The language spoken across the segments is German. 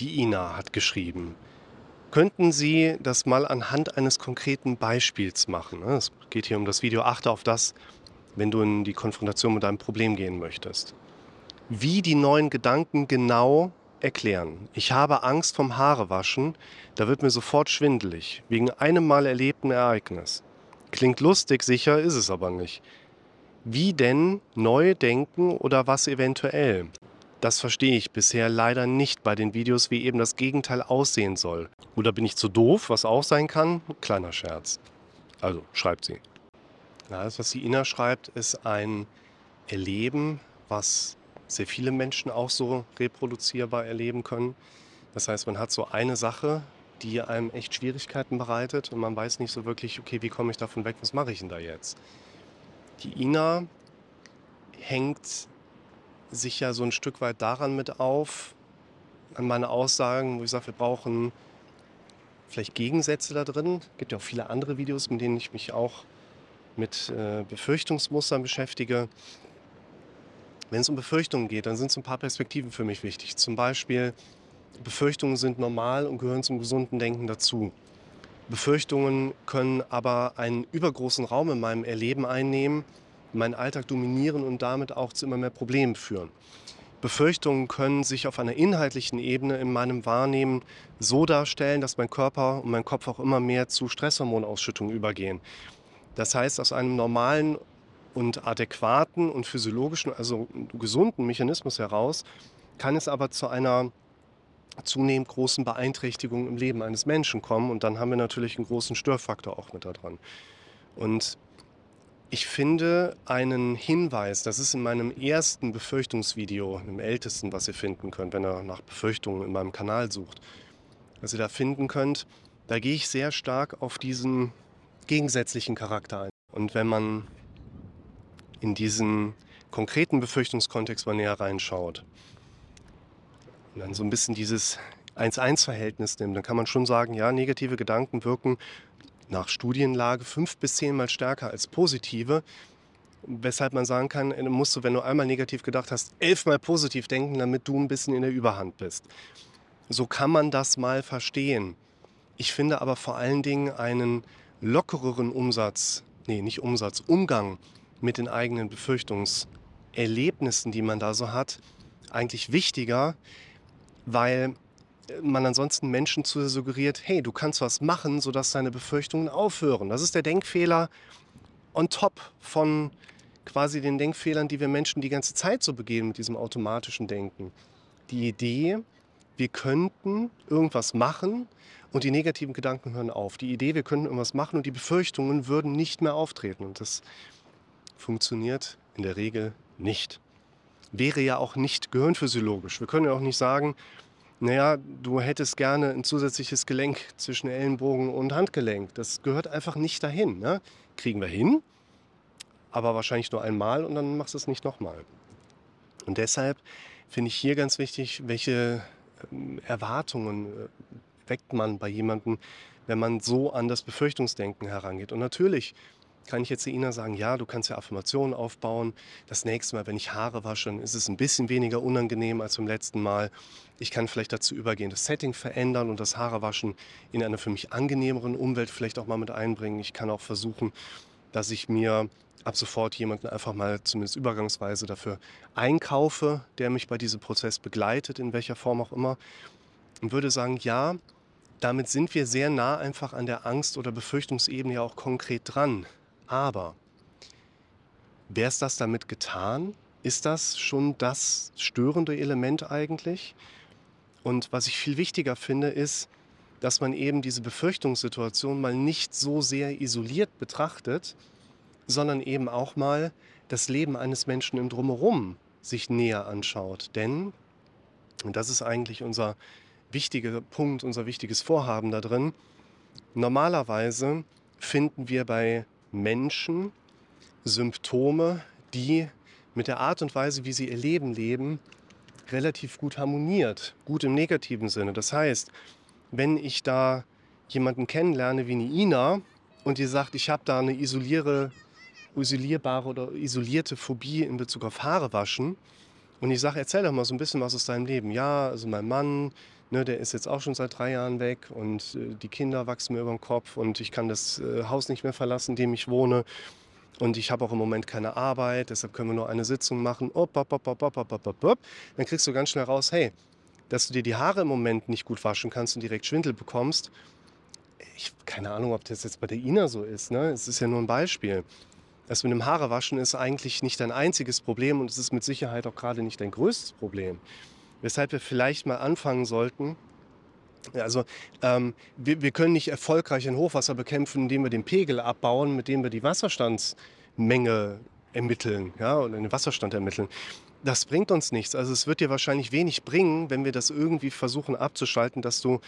Die Ina hat geschrieben. Könnten Sie das mal anhand eines konkreten Beispiels machen? ne? Es geht hier um das Video. Achte auf das, wenn du in die Konfrontation mit deinem Problem gehen möchtest. Wie die neuen Gedanken genau erklären. Ich habe Angst vom Haarewaschen, da wird mir sofort schwindelig, wegen einem mal erlebten Ereignis. Klingt lustig, sicher ist es aber nicht. Wie denn neu denken oder was eventuell? Das verstehe ich bisher leider nicht bei den Videos, wie eben das Gegenteil aussehen soll. Oder bin ich zu doof, was auch sein kann? Kleiner Scherz. Also, schreibt sie. Ja, das, was die Ina schreibt, ist ein Erleben, was sehr viele Menschen auch so reproduzierbar erleben können. Das heißt, man hat so eine Sache, die einem echt Schwierigkeiten bereitet und man weiß nicht so wirklich, okay, wie komme ich davon weg, was mache ich denn da jetzt? Die Ina hängt sich ja so ein Stück weit daran mit auf, an meine Aussagen, wo ich sage, wir brauchen vielleicht Gegensätze da drin. Es gibt ja auch viele andere Videos, mit denen ich mich auch mit äh, Befürchtungsmustern beschäftige. Wenn es um Befürchtungen geht, dann sind so ein paar Perspektiven für mich wichtig. Zum Beispiel, Befürchtungen sind normal und gehören zum gesunden Denken dazu. Befürchtungen können aber einen übergroßen Raum in meinem Erleben einnehmen, meinen Alltag dominieren und damit auch zu immer mehr Problemen führen. Befürchtungen können sich auf einer inhaltlichen Ebene in meinem Wahrnehmen so darstellen, dass mein Körper und mein Kopf auch immer mehr zu Stresshormonausschüttung übergehen. Das heißt, aus einem normalen und adäquaten und physiologischen, also gesunden Mechanismus heraus, kann es aber zu einer zunehmend großen Beeinträchtigung im Leben eines Menschen kommen. Und dann haben wir natürlich einen großen Störfaktor auch mit da dran. Und ich finde einen Hinweis, das ist in meinem ersten Befürchtungsvideo, im ältesten, was ihr finden könnt, wenn ihr nach Befürchtungen in meinem Kanal sucht, was ihr da finden könnt, da gehe ich sehr stark auf diesen gegensätzlichen Charakter ein. Und wenn man in diesen konkreten Befürchtungskontext mal näher reinschaut und dann so ein bisschen dieses 1-1-Verhältnis nimmt, dann kann man schon sagen, ja, negative Gedanken wirken nach Studienlage fünf bis zehnmal stärker als positive. Weshalb man sagen kann, äh, musst du, wenn du einmal negativ gedacht hast, elfmal positiv denken, damit du ein bisschen in der Überhand bist. So kann man das mal verstehen. Ich finde aber vor allen Dingen einen lockereren Umsatz, nee, nicht Umsatz, Umgang mit den eigenen Befürchtungserlebnissen, die man da so hat, eigentlich wichtiger, weil man ansonsten Menschen zu suggeriert, hey, du kannst was machen, sodass deine Befürchtungen aufhören. Das ist der Denkfehler on top von quasi den Denkfehlern, die wir Menschen die ganze Zeit so begehen mit diesem automatischen Denken. Die Idee, wir könnten irgendwas machen und die negativen Gedanken hören auf. Die Idee, wir könnten irgendwas machen und die Befürchtungen würden nicht mehr auftreten. Und das funktioniert in der Regel nicht. Wäre ja auch nicht gehirnphysiologisch. Wir können ja auch nicht sagen, naja, du hättest gerne ein zusätzliches Gelenk zwischen Ellenbogen und Handgelenk. Das gehört einfach nicht dahin. Ne? Kriegen wir hin, aber wahrscheinlich nur einmal und dann machst du es nicht nochmal. Und deshalb finde ich hier ganz wichtig, welche ähm, Erwartungen äh, weckt man bei jemandem, wenn man so an das Befürchtungsdenken herangeht. Und natürlich kann ich jetzt Ina sagen, ja, du kannst ja Affirmationen aufbauen. Das nächste Mal, wenn ich Haare wasche, dann ist es ein bisschen weniger unangenehm als beim letzten Mal. Ich kann vielleicht dazu übergehen, das Setting verändern und das Haarewaschen in einer für mich angenehmeren Umwelt vielleicht auch mal mit einbringen. Ich kann auch versuchen, dass ich mir ab sofort jemanden einfach mal zumindest übergangsweise dafür einkaufe, der mich bei diesem Prozess begleitet, in welcher Form auch immer. Und würde sagen, ja, damit sind wir sehr nah einfach an der Angst- oder Befürchtungsebene ja auch konkret dran. Aber wäre es das damit getan? Ist das schon das störende Element eigentlich? Und was ich viel wichtiger finde, ist, dass man eben diese Befürchtungssituation mal nicht so sehr isoliert betrachtet, sondern eben auch mal das Leben eines Menschen im Drumherum sich näher anschaut. Denn, und das ist eigentlich unser wichtiger Punkt, unser wichtiges Vorhaben da drin, normalerweise finden wir bei Menschen Symptome, die mit der Art und Weise, wie sie ihr Leben leben, relativ gut harmoniert. Gut im negativen Sinne. Das heißt, wenn ich da jemanden kennenlerne wie eine Ina und die sagt, ich habe da eine isoliere, isolierbare oder isolierte Phobie in Bezug auf Haare waschen und ich sage, erzähl doch mal so ein bisschen was aus deinem Leben. Ja, also mein Mann, Ne, der ist jetzt auch schon seit drei Jahren weg und äh, die Kinder wachsen mir über den Kopf und ich kann das äh, Haus nicht mehr verlassen, in dem ich wohne. Und ich habe auch im Moment keine Arbeit, deshalb können wir nur eine Sitzung machen. Op, op, op, op, op, op, op, op. Dann kriegst du ganz schnell raus, hey, dass du dir die Haare im Moment nicht gut waschen kannst und direkt Schwindel bekommst. Ich keine Ahnung, ob das jetzt bei der Ina so ist. Ne? Es ist ja nur ein Beispiel. Das mit dem Haarewaschen ist eigentlich nicht dein einziges Problem und es ist mit Sicherheit auch gerade nicht dein größtes Problem. Weshalb wir vielleicht mal anfangen sollten, also ähm, wir, wir können nicht erfolgreich ein Hochwasser bekämpfen, indem wir den Pegel abbauen, mit dem wir die Wasserstandsmenge ermitteln ja, oder den Wasserstand ermitteln. Das bringt uns nichts. Also es wird dir wahrscheinlich wenig bringen, wenn wir das irgendwie versuchen abzuschalten, dass du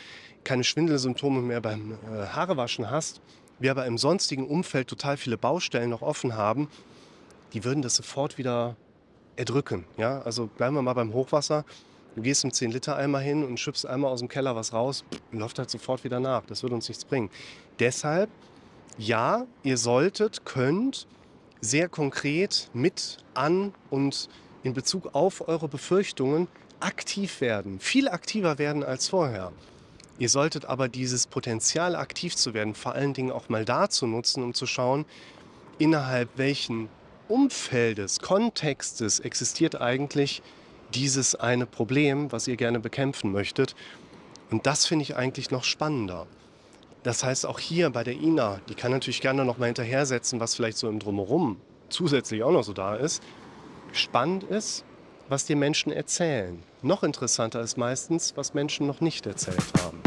keine Schwindelsymptome mehr beim äh, Haarewaschen hast. Wir aber im sonstigen Umfeld total viele Baustellen noch offen haben, die würden das sofort wieder erdrücken. Ja? Also bleiben wir mal beim Hochwasser. Du gehst im 10-Liter-Eimer hin und schüppst einmal aus dem Keller was raus, läuft halt sofort wieder nach. Das würde uns nichts bringen. Deshalb, ja, ihr solltet, könnt sehr konkret mit an und in Bezug auf eure Befürchtungen aktiv werden. Viel aktiver werden als vorher. Ihr solltet aber dieses Potenzial aktiv zu werden, vor allen Dingen auch mal dazu nutzen, um zu schauen, innerhalb welchen Umfeldes, Kontextes existiert eigentlich dieses eine Problem, was ihr gerne bekämpfen möchtet. Und das finde ich eigentlich noch spannender. Das heißt, auch hier bei der Ina, die kann natürlich gerne noch mal hinterher setzen, was vielleicht so im Drumherum zusätzlich auch noch so da ist. Spannend ist, was die Menschen erzählen. Noch interessanter ist meistens, was Menschen noch nicht erzählt haben.